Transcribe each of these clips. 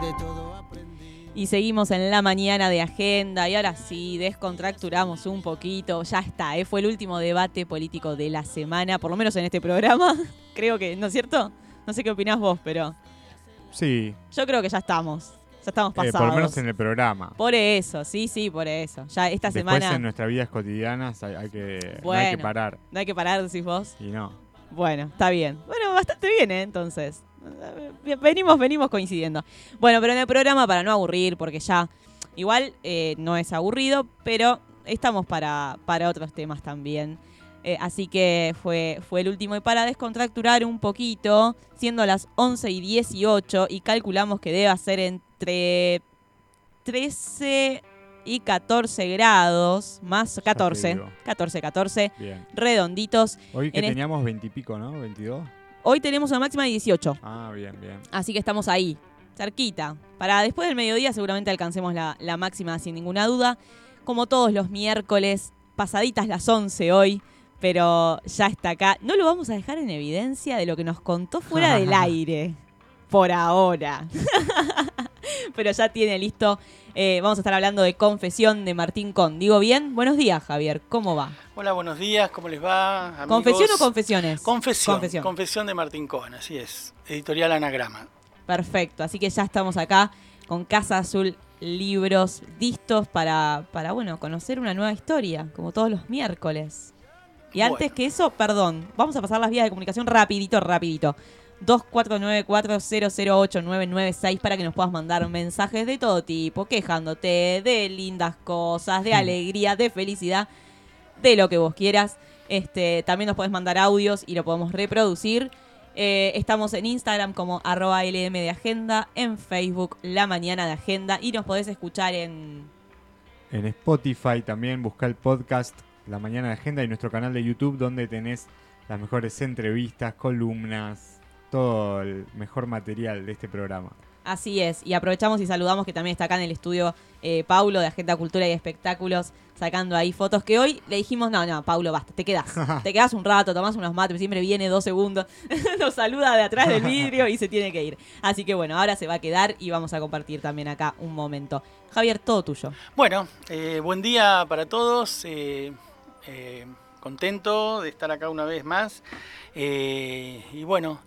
de todo aprendí. Y seguimos en la mañana de agenda y ahora sí, descontracturamos un poquito. Ya está, ¿eh? fue el último debate político de la semana, por lo menos en este programa. Creo que, ¿no es cierto? No sé qué opinás vos, pero Sí, yo creo que ya estamos. Ya estamos eh, pasados. por lo menos en el programa. Por eso, sí, sí, por eso. Ya esta Después semana en nuestras vidas cotidianas hay, hay que, no hay que parar. no hay que parar, decís vos. Y no. Bueno, está bien. Bueno, bastante bien, ¿eh? Entonces. Venimos, venimos coincidiendo. Bueno, pero en el programa, para no aburrir, porque ya igual eh, no es aburrido, pero estamos para, para otros temas también. Eh, así que fue, fue el último. Y para descontracturar un poquito, siendo las 11 y 18, y calculamos que debe ser entre 13 y 14 grados, más 14, digo. 14, 14, Bien. redonditos. Hoy que En teníamos veintipico, ¿no? ¿22? Hoy tenemos una máxima de 18, Ah, bien, bien. así que estamos ahí, cerquita. Para después del mediodía seguramente alcancemos la, la máxima sin ninguna duda. Como todos los miércoles, pasaditas las 11 hoy, pero ya está acá. No lo vamos a dejar en evidencia de lo que nos contó fuera del aire, por ahora. pero ya tiene listo. Eh, vamos a estar hablando de Confesión de Martín Con. ¿Digo bien? Buenos días, Javier. ¿Cómo va? Hola, buenos días, ¿cómo les va? amigos? ¿Confesión o confesiones? Confesión, Confesión. confesión. de Martín Cohen, así es. Editorial Anagrama. Perfecto, así que ya estamos acá con Casa Azul Libros listos para, para bueno, conocer una nueva historia, como todos los miércoles. Y antes Bueno. que eso, perdón, vamos a pasar las vías de comunicación rapidito, rapidito. 2494-008-996 para que nos puedas mandar mensajes de todo tipo, quejándote de lindas cosas, de alegría, de felicidad, de lo que vos quieras. Este, también nos podés mandar audios y lo podemos reproducir. Eh, estamos en Instagram como arroba LM de Agenda, en Facebook La Mañana de Agenda y nos podés escuchar en... En Spotify también busca el podcast La Mañana de Agenda y nuestro canal de YouTube donde tenés las mejores entrevistas, columnas, todo el mejor material de este programa. Así es, y aprovechamos y saludamos que también está acá en el estudio eh, Paulo de Agenda Cultura y Espectáculos sacando ahí fotos que hoy le dijimos, no, no, Paulo, basta, te quedás. te quedás un rato, tomás unos mates, siempre viene dos segundos, nos saluda de atrás del vidrio y se tiene que ir. Así que bueno, ahora se va a quedar y vamos a compartir también acá un momento. Javier, todo tuyo. Bueno, eh, buen día para todos. eh, eh, contento de estar acá una vez más. eh, y bueno,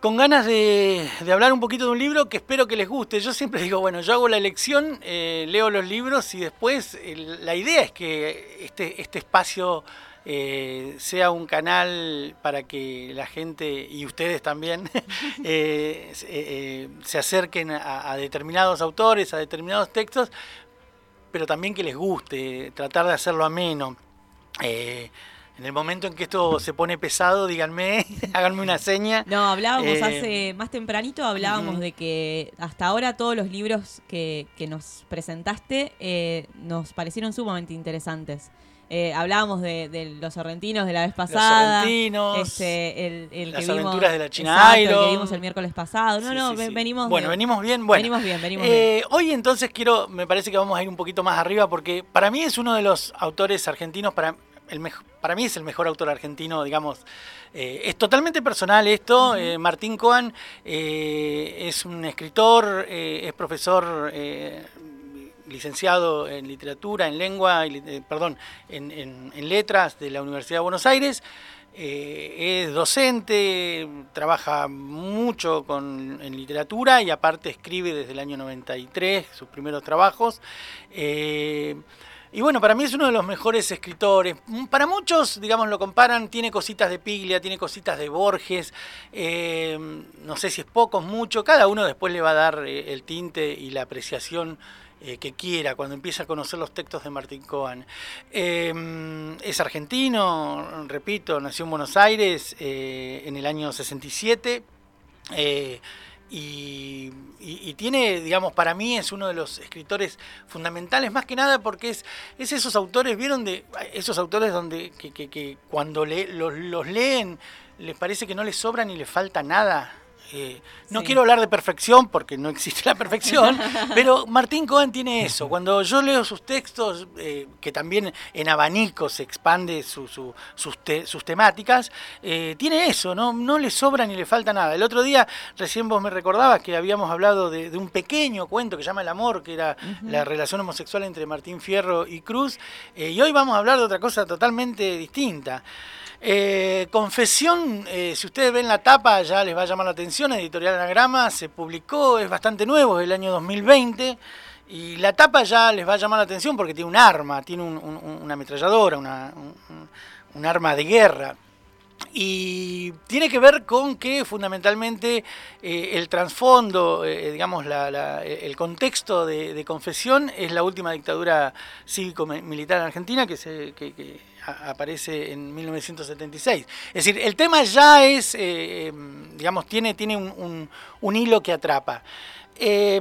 con ganas de, hablar un poquito de un libro que espero que les guste. Yo siempre digo, bueno, yo hago la elección, eh, leo los libros y después la idea es que este, este espacio eh, sea un canal para que la gente y ustedes también eh, se- acerquen a, determinados autores, a determinados textos, pero también que les guste, tratar de hacerlo ameno. En el momento en que esto se pone pesado, díganme, háganme una seña. No, hablábamos Eh, hace más tempranito, hablábamos de que hasta ahora todos los libros que, que nos presentaste eh, nos parecieron sumamente interesantes. Eh, hablábamos de, de los sorrentinos de la vez pasada. Sorrentinos, este, el, el Las que vimos, aventuras de la China exacto, el Iron. que vimos el miércoles pasado. No, Sí, no, sí, ve- sí. venimos Bueno, venimos bien. Bueno, venimos bien, venimos Eh, hoy entonces quiero, me parece que vamos a ir un poquito más arriba porque para mí es uno de los autores argentinos, para, el para mí es el mejor autor argentino, digamos. Eh, es totalmente personal esto. eh, Martín Coan eh, es un escritor, es profesor licenciado en literatura, en lengua, perdón, en, en- en letras de la Universidad de Buenos Aires. Eh, es docente, trabaja mucho con, en literatura y aparte escribe desde el año 93 sus primeros trabajos. Eh, y bueno, para mí es uno de los mejores escritores. Mm, Para muchos, digamos, lo comparan, tiene cositas de Piglia, tiene cositas de Borges, eh, no sé si es poco mucho, cada uno después le va a dar eh, el tinte y la apreciación eh, que quiera cuando empieza a conocer los textos de Martín Cohen. Eh, es argentino, repito, nació en Buenos Aires en el año 67. Y, y- y tiene, digamos, para mí es uno de los escritores fundamentales, más que nada porque es, es esos autores, ¿vieron? de Esos autores donde que, que- que cuando le- los, los leen les parece que no les sobra ni les falta nada. Eh, no Sí. quiero hablar de perfección porque no existe la perfección, pero Martín Cohen tiene eso. Cuando yo leo sus textos, eh, que también en abanico se expande su- su- sus, te- sus temáticas, eh, tiene eso, ¿no? no le sobra ni le falta nada. El otro día, recién vos me recordabas que habíamos hablado de, de un pequeño cuento que se llama El Amor, que era la relación homosexual entre Martín Fierro y Cruz, y hoy vamos a hablar de otra cosa totalmente distinta. Confesión, si ustedes ven la tapa ya les va a llamar la atención, Editorial Anagrama se publicó, es bastante nuevo, es del año 2020, y la tapa ya les va a llamar la atención porque tiene un arma, tiene un- un- una ametralladora, un arma de guerra. Y tiene que ver con que fundamentalmente eh, el trasfondo, eh, digamos, la- la- el contexto de, confesión es la última dictadura cívico-militar en Argentina que, se, que- que aparece en 1976. Es decir, el tema ya es, eh, em, digamos, tiene, tiene un, hilo que atrapa. Eh,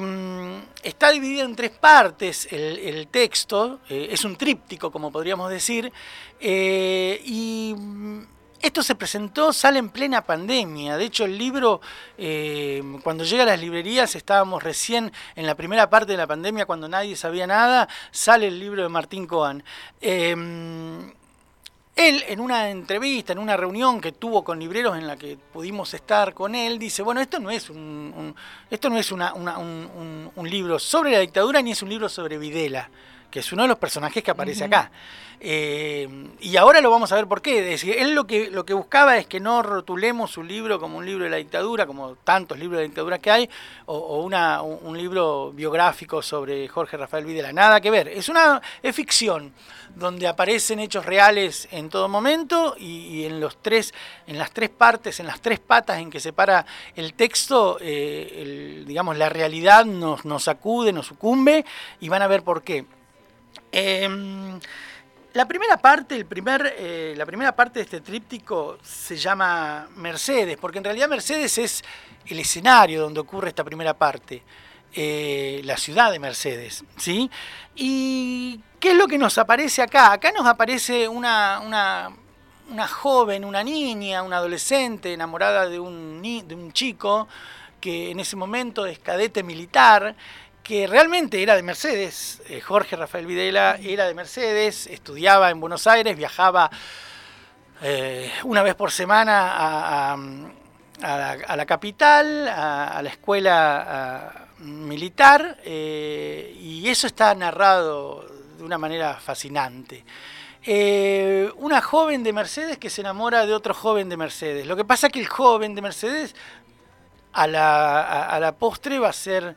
está dividido en tres partes el, texto, eh, es un tríptico, como podríamos decir, eh, y esto se presentó, sale en plena pandemia. De hecho, el libro, eh, cuando llega a las librerías, estábamos recién en la primera parte de la pandemia, cuando nadie sabía nada, sale el libro de Martín Cohen. Eh, él, en una entrevista, en una reunión que tuvo con libreros en la que pudimos estar con él, dice, bueno, esto no es un, un- esto no es una- una- un, un- un libro sobre la dictadura ni es un libro sobre Videla, que es uno de los personajes que aparece acá. Eh, y ahora lo vamos a ver por qué. Es decir, él lo que, lo que buscaba es que no rotulemos su libro como un libro de la dictadura, como tantos libros de la dictadura que hay, o, o una, un, un libro biográfico sobre Jorge Rafael Videla. Nada que ver. Es una es ficción donde aparecen hechos reales en todo momento y, y en los tres, en las tres partes, en las tres patas en que se para el texto, eh, el- digamos la realidad nos, nos sacude, nos sucumbe y van a ver por qué. Em, la primera parte, el primer, eh, la primera parte de este tríptico se llama Mercedes, porque en realidad Mercedes es el escenario donde ocurre esta primera parte, eh, la ciudad de Mercedes, ¿sí? ¿Y qué es lo que nos aparece acá? Acá nos aparece una, una, una joven, una niña, una adolescente enamorada de un, de un chico que en ese momento es cadete militar, que realmente era de Mercedes. Eh, Jorge Rafael Videla era de Mercedes, estudiaba en Buenos Aires, viajaba eh, una vez por semana a, a- la, capital, a, la escuela militar, eh, y eso está narrado de una manera fascinante. Una joven de Mercedes que se enamora de otro joven de Mercedes. Lo que pasa es que el joven de Mercedes a la, a la postre va a ser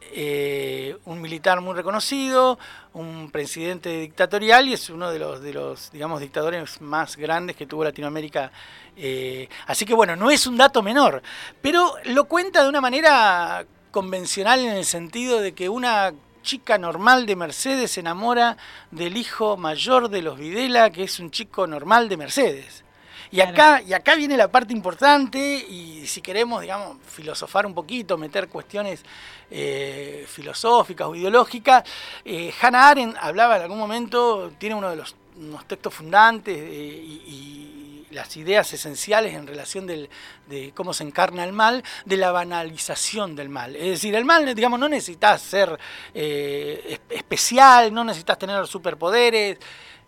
eh, un militar muy reconocido, un presidente dictatorial y es uno de los, de los digamos, dictadores más grandes que tuvo Latinoamérica. eh, así que bueno, no es un dato menor, pero lo cuenta de una manera convencional en el sentido de que una chica normal de Mercedes se enamora del hijo mayor de los Videla, que es un chico normal de Mercedes. Y Claro. acá, y acá viene la parte importante, y si queremos, digamos, filosofar un poquito, meter cuestiones eh, filosóficas o ideológicas, eh, Hannah Arendt hablaba en algún momento, tiene uno de los unos textos fundantes eh, y, y las ideas esenciales en relación del, de cómo se encarna el mal, de la banalización del mal. Es decir, el mal, digamos, no necesitas ser eh, es- especial, no necesitas tener superpoderes,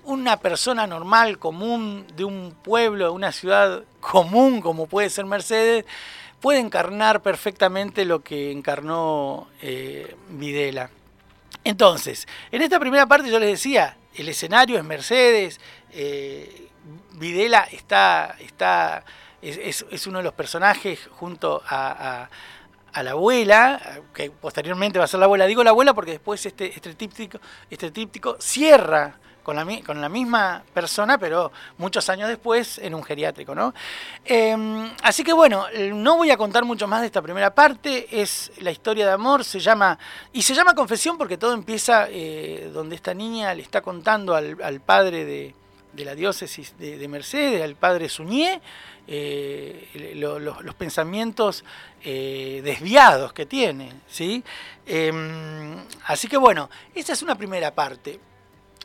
una persona normal, común, de un pueblo, de una ciudad común como puede ser Mercedes, puede encarnar perfectamente lo que encarnó eh, Videla. Entonces, en esta primera parte yo les decía, el escenario es Mercedes, eh, Videla está, está es, es- uno de los personajes junto a, a- a la abuela, que posteriormente va a ser la abuela. Digo la abuela porque después este, este, tríptico, este tríptico cierra con la, con la misma persona, pero muchos años después en un geriátrico, ¿no? Eh, así que bueno, no voy a contar mucho más de esta primera parte, es la historia de amor, se llama, y se llama Confesión porque todo empieza eh, donde esta niña le está contando al, al padre de, de la diócesis de, de Mercedes, al padre Suñé, eh, lo- lo- los pensamientos eh, desviados que tiene, ¿sí? Eh, así que bueno, esa es una primera parte.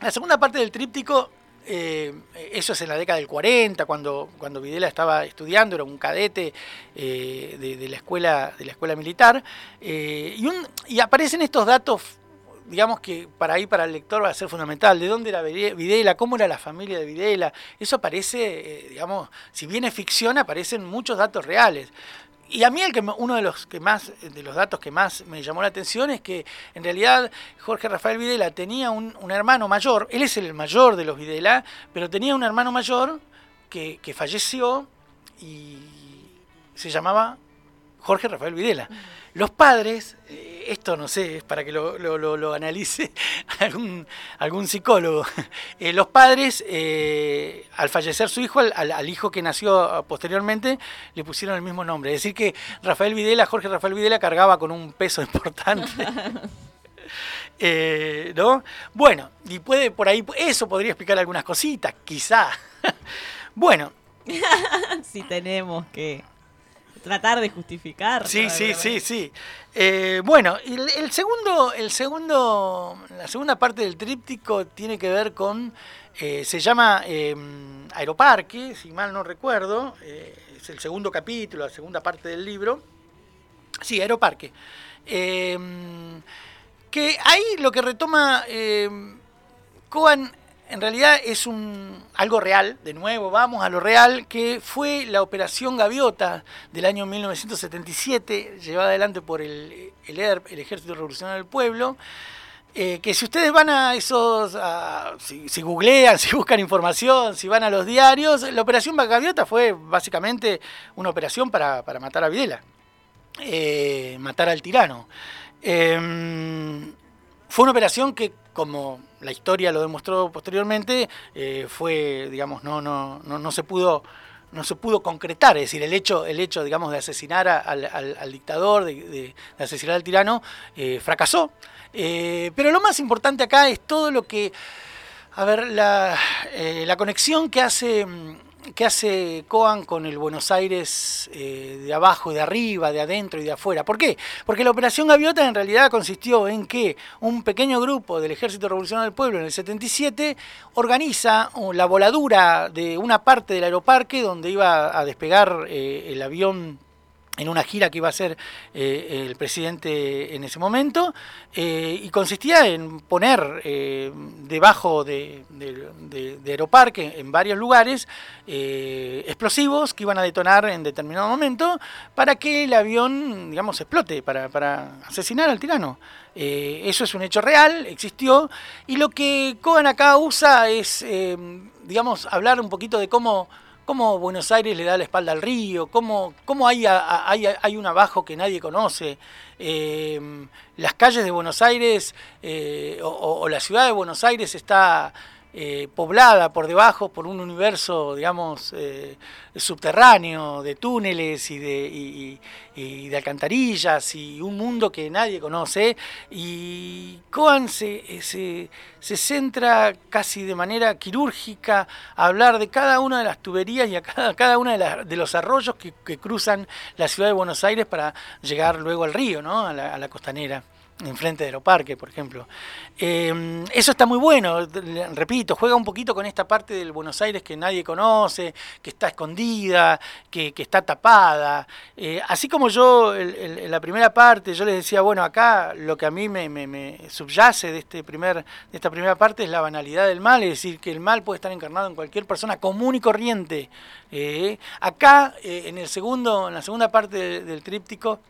La segunda parte del tríptico eh, eso es en la década del 40, cuando, cuando Videla estaba estudiando, era un cadete eh, de, la escuela, de la escuela militar, eh, y, aparecen estos datos digamos que para ahí para el lector va a ser fundamental. ¿De dónde era Videla? ¿Cómo era la familia de Videla? Eso aparece, digamos, si bien es ficción, aparecen muchos datos reales y a mí el que uno de los que más de los datos que más me llamó la atención es que en realidad Jorge Rafael Videla tenía un, hermano mayor, él es el mayor de los Videla, pero tenía un hermano mayor que, que falleció y se llamaba Jorge Rafael Videla. Los padres, eh, esto no sé, es para que lo, lo, analice algún, algún psicólogo, eh, los padres, eh, al fallecer su hijo, al, hijo que nació posteriormente, le pusieron el mismo nombre. Es decir, que Rafael Videla, Jorge Rafael Videla, cargaba con un peso importante. ¿No? Bueno, y puede por ahí, eso podría explicar algunas cositas, quizá. bueno. si tenemos que tratar de justificar. Sí, sí, sí, sí. Eh, bueno, el, segundo, el segundo, la segunda parte del tríptico tiene que ver con, eh, se llama em, Aeroparque, si mal no recuerdo, eh, es el segundo capítulo, la segunda parte del libro. Sí, Aeroparque. Que ahí lo que retoma Coan en realidad es un, algo real, de nuevo, vamos a lo real, que fue la Operación Gaviota del año 1977, llevada adelante por el, ERP, el Ejército Revolucionario del Pueblo, eh, que si ustedes van a esos, si, googlean, si buscan información, si van a los diarios, la Operación Gaviota fue básicamente una operación para, matar a Videla, eh, matar al tirano. Em, fue una operación que, como la historia lo demostró posteriormente, eh, fue, digamos, no, no, no, no se pudo no se pudo concretar, es decir, el hecho, el hecho digamos, de asesinar al, dictador, de, asesinar al tirano, eh, fracasó. Eh, pero lo más importante acá es todo lo que, a ver, la, la conexión que hace mm, ¿Qué hace Coan con el Buenos Aires eh, de abajo, de arriba, de adentro y de afuera? ¿Por qué? Porque la Operación Gaviota en realidad consistió en que un pequeño grupo del Ejército Revolucionario del Pueblo en el 77 organiza la voladura de una parte del aeroparque donde iba a despegar eh, el avión en una gira que iba a hacer eh, el presidente en ese momento, eh, y consistía en poner eh, debajo de, Aeroparque, en varios lugares, explosivos que iban a detonar en determinado momento para que el avión, digamos, explote, para, para asesinar al tirano. eso es un hecho real, existió, y lo que Cohen acá usa es, digamos, hablar un poquito de cómo cómo Buenos Aires le da la espalda al río, cómo, cómo hay, hay, hay, un abajo que nadie conoce. Eh, las calles de Buenos Aires eh, o, la ciudad de Buenos Aires está eh, poblada por debajo por un universo, digamos, eh, subterráneo, de túneles y de, de, alcantarillas y un mundo que nadie conoce. Y Coan se, se, centra casi de manera quirúrgica a hablar de cada una de las tuberías y a cada, cada uno de, de, los arroyos que, cruzan la ciudad de Buenos Aires para llegar luego al río, ¿no? a la costanera enfrente de Aeroparque, por ejemplo. Em, eso está muy bueno, repito, juega un poquito con esta parte del Buenos Aires que nadie conoce, que está escondida, que, está tapada. Eh, así como yo en la primera parte, yo les decía, bueno, acá lo que a mí me, subyace de, este primer, de esta primera parte es la banalidad del mal, es decir, que el mal puede estar encarnado en cualquier persona común y corriente. Eh, acá, eh, en, el segundo, en la segunda parte del tríptico,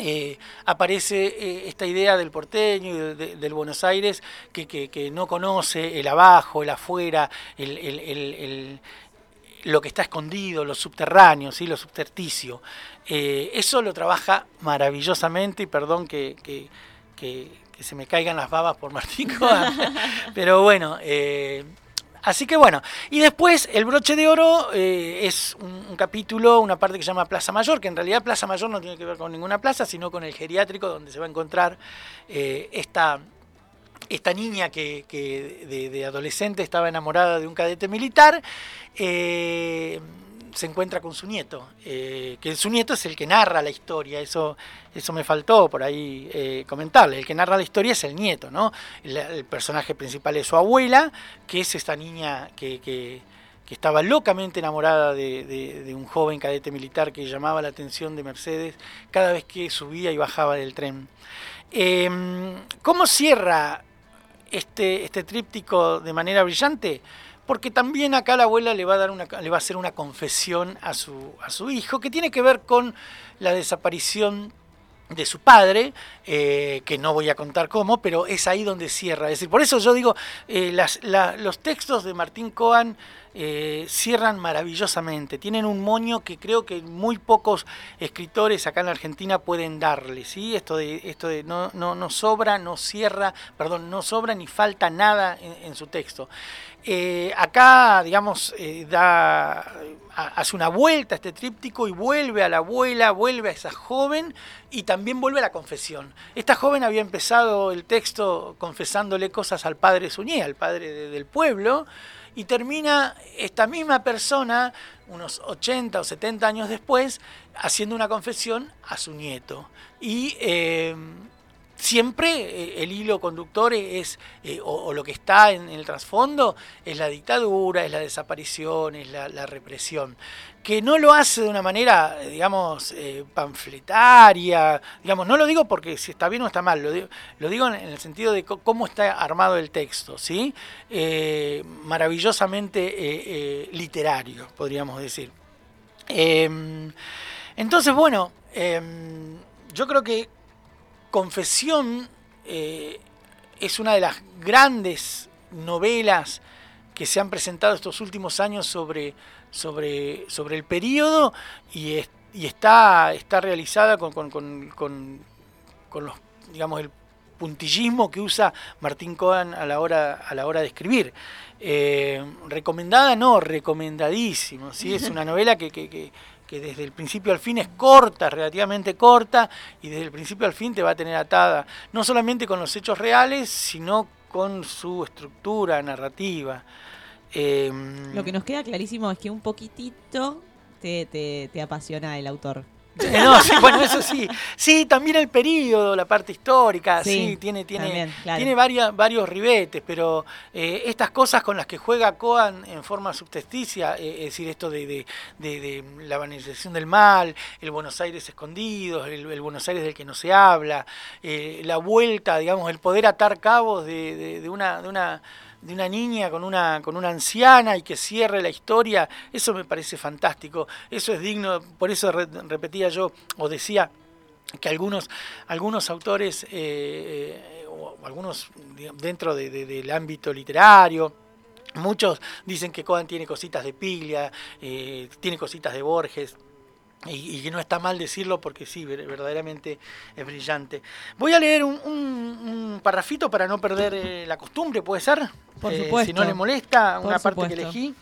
eh, aparece eh, esta idea del porteño y del Buenos Aires que, no conoce el abajo, el afuera, lo que está escondido, lo subterráneo, ¿sí? lo subterticio. Eh, eso lo trabaja maravillosamente y perdón que, se me caigan las babas por Martín pero bueno, Así que bueno, y después el broche de oro eh, es un, capítulo, una parte que se llama Plaza Mayor, que en realidad Plaza Mayor no tiene que ver con ninguna plaza, sino con el geriátrico donde se va a encontrar eh, esta, esta niña que, de, adolescente estaba enamorada de un cadete militar. Eh, se encuentra con su nieto, eh, que su nieto es el que narra la historia, eso, eso me faltó por ahí eh, comentarle, el que narra la historia es el nieto, ¿no? El, personaje principal es su abuela, que es esta niña que, que, estaba locamente enamorada de, un joven cadete militar que llamaba la atención de Mercedes cada vez que subía y bajaba del tren. Em, ¿Cómo cierra este, este tríptico de manera brillante? Porque también acá la abuela le va a, dar una, le va a hacer una confesión a su, a su hijo que tiene que ver con la desaparición de su padre, eh, que no voy a contar cómo, pero es ahí donde cierra. Es decir, por eso yo digo, eh, los textos de Martín Coan eh, cierran maravillosamente, tienen un moño que creo que muy pocos escritores acá en la Argentina pueden darle, ¿sí? Esto de, esto no, no, no sobra, no cierra, perdón, no sobra ni falta nada en, su texto. Acá, digamos, da hace una vuelta a este tríptico y vuelve a la abuela, vuelve a esa joven y también vuelve a la confesión. Esta joven había empezado el texto confesándole cosas al padre Suñé, al padre del pueblo, y termina esta misma persona, unos 80 o 70 años después, haciendo una confesión a su nieto. Y eh, siempre eh, el hilo conductor es, eh, o, lo que está en, el trasfondo, es la dictadura, es la desaparición, es la, represión. Que no lo hace de una manera, digamos, eh, panfletaria, digamos, no lo digo porque si está bien o está mal, lo digo, en, el sentido de cómo está armado el texto, ¿sí? maravillosamente literario, podríamos decir. Em, entonces, bueno, em, yo creo que Confesión eh, es una de las grandes novelas que se han presentado estos últimos años sobre, sobre, sobre el periodo y, y está, está realizada con, con, los, digamos, el puntillismo que usa Martín Cohen a la hora, a la hora de escribir. Eh, recomendada, no, recomendadísimo. ¿sí? Es una novela que, que, que desde el principio al fin es corta, relativamente corta, y desde el principio al fin te va a tener atada, no solamente con los hechos reales, sino con su estructura narrativa. Em, Lo que nos queda clarísimo es que un poquitito te, te apasiona el autor. No, sí, bueno, eso sí. Sí, también el periodo, la parte histórica, sí, tiene, tiene, tiene varios ribetes, pero eh, estas cosas con las que juega Coan en forma subtesticia, eh, es decir, esto de, la banalización del mal, el Buenos Aires escondido, el, Buenos Aires del que no se habla, eh, la vuelta, digamos, el poder atar cabos de, una, de una de una niña con una, con una anciana y que cierre la historia, eso me parece fantástico, eso es digno, por eso repetía yo o decía que algunos, algunos autores, eh, eh, o algunos dentro del ámbito literario, Muchos dicen que Cohen tiene cositas de Piglia, eh, tiene cositas de Borges, y, que no está mal decirlo porque sí, verdaderamente es brillante. Voy a leer un, un, parrafito para no perder eh, la costumbre, ¿puede ser? Por eh, supuesto. Si no le molesta, una parte que elegí.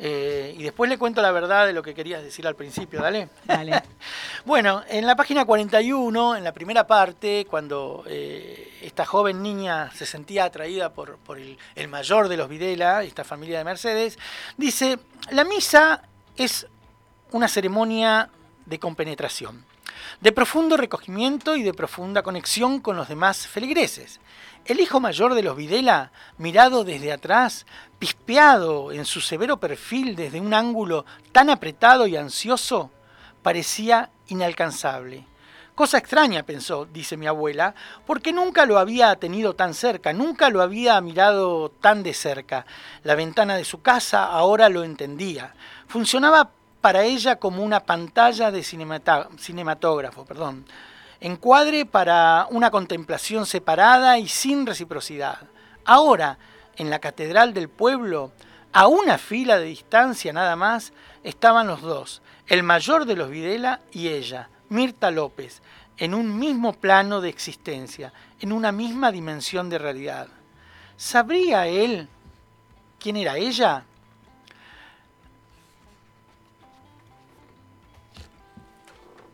Eh, y después le cuento la verdad de lo que querías decir al principio, dale. Dale. bueno, en la página 41, en la primera parte, cuando esta joven niña se sentía atraída por, por el, el mayor de los Videla, esta familia de Mercedes, dice, la misa es una ceremonia de compenetración, de profundo recogimiento y de profunda conexión con los demás feligreses. El hijo mayor de los Videla, mirado desde atrás, pispeado en su severo perfil desde un ángulo tan apretado y ansioso, parecía inalcanzable. Cosa extraña, pensó, dice mi abuela, porque nunca lo había tenido tan cerca, nunca lo había mirado tan de cerca. La ventana de su casa ahora lo entendía. Funcionaba para ella como una pantalla de cinematógrafo, perdón, encuadre para una contemplación separada y sin reciprocidad. Ahora, en la catedral del pueblo, a una fila de distancia nada más, estaban los dos, el mayor de los Videla y ella, Mirta López, en un mismo plano de existencia, en una misma dimensión de realidad. ¿Sabría él quién era ella?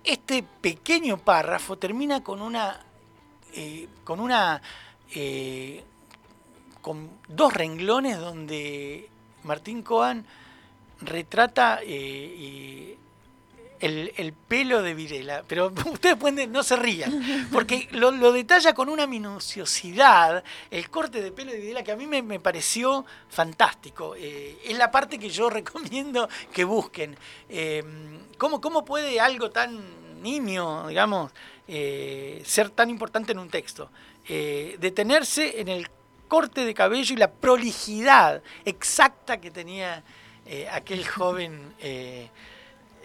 Este pequeño párrafo termina con una. Eh, con una. Eh, con dos renglones donde Martín Coan retrata eh, el, el, pelo de Videla, pero ustedes pueden, no se rían, porque lo, lo, detalla con una minuciosidad, el corte de pelo de Videla que a mí me, me pareció fantástico. Eh, es la parte que yo recomiendo que busquen. Eh, ¿cómo, ¿Cómo puede algo tan nimio, digamos, eh, ser tan importante en un texto? Eh, detenerse en el corte de cabello y la prolijidad exacta que tenía aquel joven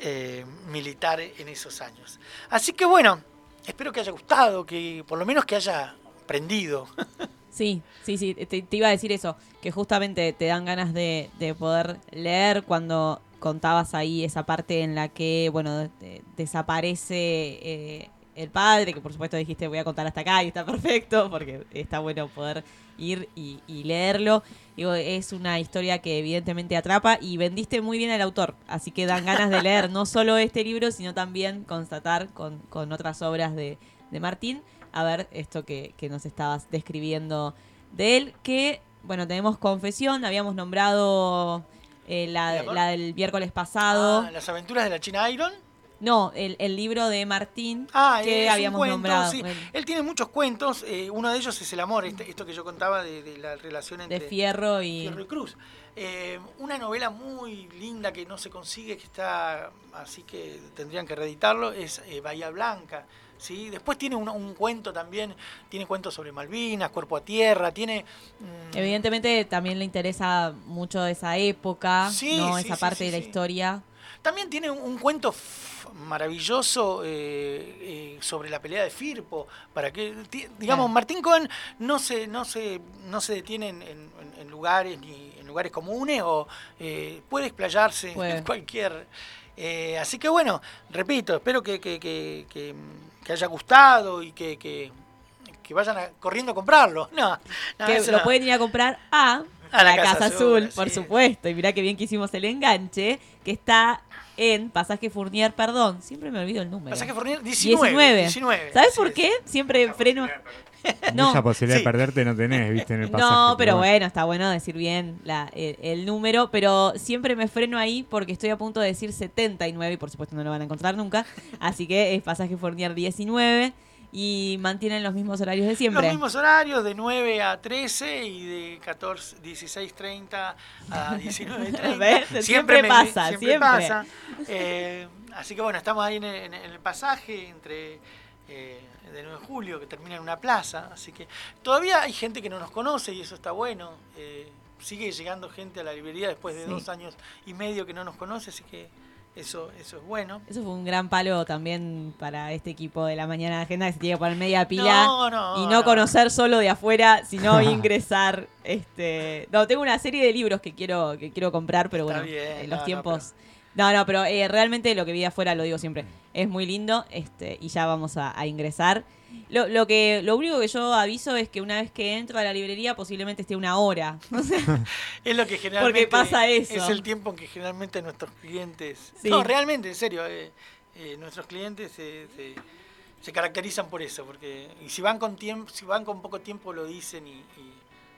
eh, militar en esos años. Así que bueno, espero que haya gustado, que por lo menos que haya aprendido. Sí, sí, sí, te, iba a decir eso, que justamente te dan ganas de, de poder leer cuando contabas ahí esa parte en la que, bueno, de- desaparece eh, el padre, que por supuesto dijiste voy a contar hasta acá y está perfecto, porque está bueno poder ir y, y leerlo. Digo, es una historia que evidentemente atrapa y vendiste muy bien al autor, así que dan ganas de leer no solo este libro, sino también constatar con, con otras obras de, de Martín, a ver esto que, que nos estabas describiendo de él, que, bueno, tenemos confesión, habíamos nombrado eh, la del miércoles pasado. Ah, Las aventuras de la China Iron. No, el, el libro de Martín Ah, que es un habíamos cuento, nombrado. sí. Él tiene muchos cuentos, eh, uno de ellos es el amor, este- esto que yo contaba de, de la relación entre de Fierro y... Fierro y Cruz. Eh, una novela muy linda que no se consigue, que está, así que tendrían que reeditarlo, es eh, Bahía Blanca. ¿sí? Después tiene un, un cuento también, tiene cuentos sobre Malvinas, Cuerpo a Tierra, tiene... mm, Evidentemente también le interesa mucho esa época, Sí, ¿no? sí, esa parte de la sí. historia. También tiene un, un cuento maravilloso eh, eh, sobre la pelea de Firpo. Para que, digamos. Martín Cohen no se, no se, no se detiene en, en- en lugares ni en lugares comunes o eh, puede explayarse en cualquier. eh, así que bueno, repito, espero que, que, que- haya gustado y que, vayan a- corriendo a comprarlo. No, no, que lo no. pueden ir a comprar a, A la la Casa Casa Azul, Azul, por supuesto. Y mirá que bien que hicimos el enganche, que está en Pasaje Fournier, perdón, siempre me olvido el número. Pasaje Fournier 19. 19. 19, ¿Sabes por es. qué? Siempre freno... No, Mucha posibilidad sí. de perderte no tenés, viste, en el pasaje. No, pero bueno, está bueno decir bien la- el, el número, pero siempre me freno ahí porque estoy a punto de decir 79 y por supuesto no lo van a encontrar nunca. Así que es pasaje Fournier 19 y mantienen los mismos horarios de siempre. Los mismos horarios, de 9 a 13 y de 14, 16.30 a 19.30. ¿Ves? Siempre pasa, siempre. pasa. Eh, así que bueno, estamos ahí en el, en el pasaje entre eh, de 9 de julio, que termina en una plaza. Así que todavía hay gente que no nos conoce y eso está bueno. Eh, sigue llegando gente a la librería después de Sí. dos años y medio que no nos conoce, así que eso, eso es bueno. Eso fue un gran palo también para este equipo de la mañana de agenda que se tiene que poner media pila No, no, y no, no. conocer solo de afuera, sino ingresar. Este, no, tengo una serie de libros que quiero que quiero comprar, pero Está bueno, bien, no, los no, tiempos. No, no, pero eh, realmente lo que vi afuera lo digo siempre. Es muy lindo, este, y ya vamos a, a ingresar. Lo, lo que, lo único que yo aviso es que una vez que entro a la librería posiblemente esté una hora. Es lo que generalmente pasa eso. es el tiempo en que generalmente nuestros clientes. Sí. No, realmente, en serio, eh, eh, nuestros clientes se, se- se caracterizan por eso, porque y si van con tiempo, si van con poco tiempo lo dicen y, y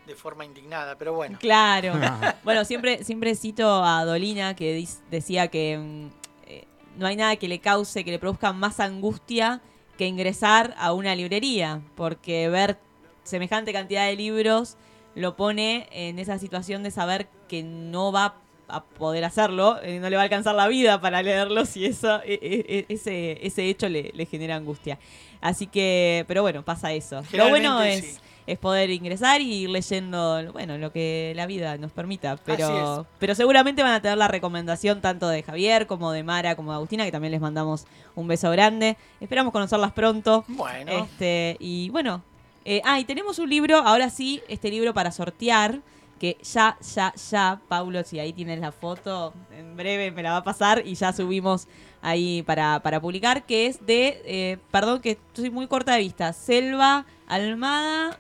de forma indignada, pero bueno. Claro. bueno, siempre, siempre cito a Dolina que decía que mm, eh, no hay nada que le cause, que le produzca más angustia que ingresar a una librería, porque ver semejante cantidad de libros lo pone en esa situación de saber que no va a poder hacerlo, eh, no le va a alcanzar la vida para leerlos y eso, e- e- e- ese, ese hecho le, le genera angustia. Así que, pero bueno, pasa eso. Lo bueno es sí. Es poder ingresar y ir leyendo, bueno, lo que la vida nos permita. Pero, pero seguramente van a tener la recomendación tanto de Javier como de Mara como de Agustina, que también les mandamos un beso grande. Esperamos conocerlas pronto. Bueno, Este, y bueno, eh, ah, y tenemos un libro, ahora sí, este libro para sortear, que ya, ya, ya, Paulo, si ahí tienes la foto, en breve me la va a pasar y ya subimos ahí para, para publicar, que es de, eh, perdón que soy muy corta de vista, Selva Almada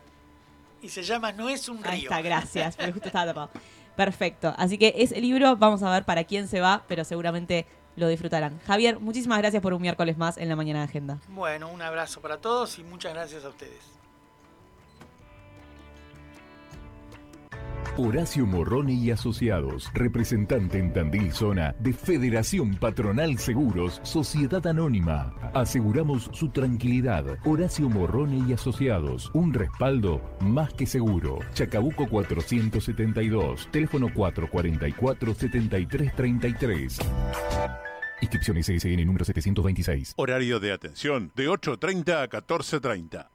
y se llama No es un río. Ahí está, gracias, porque justo estaba tapado. Perfecto. Así que ese libro vamos a ver para quién se va, pero seguramente lo disfrutarán. Javier, muchísimas gracias por un miércoles más en la mañana de agenda. Bueno, un abrazo para todos y muchas gracias a ustedes. Horacio Morrone y Asociados, representante en Tandil Zona de Federación Patronal Seguros, Sociedad Anónima. Aseguramos su tranquilidad. Horacio Morrone y Asociados, un respaldo más que seguro. Chacabuco 472, teléfono 444-7333. Inscripciones SSN número 726. Horario de atención de 8.30 a 14.30.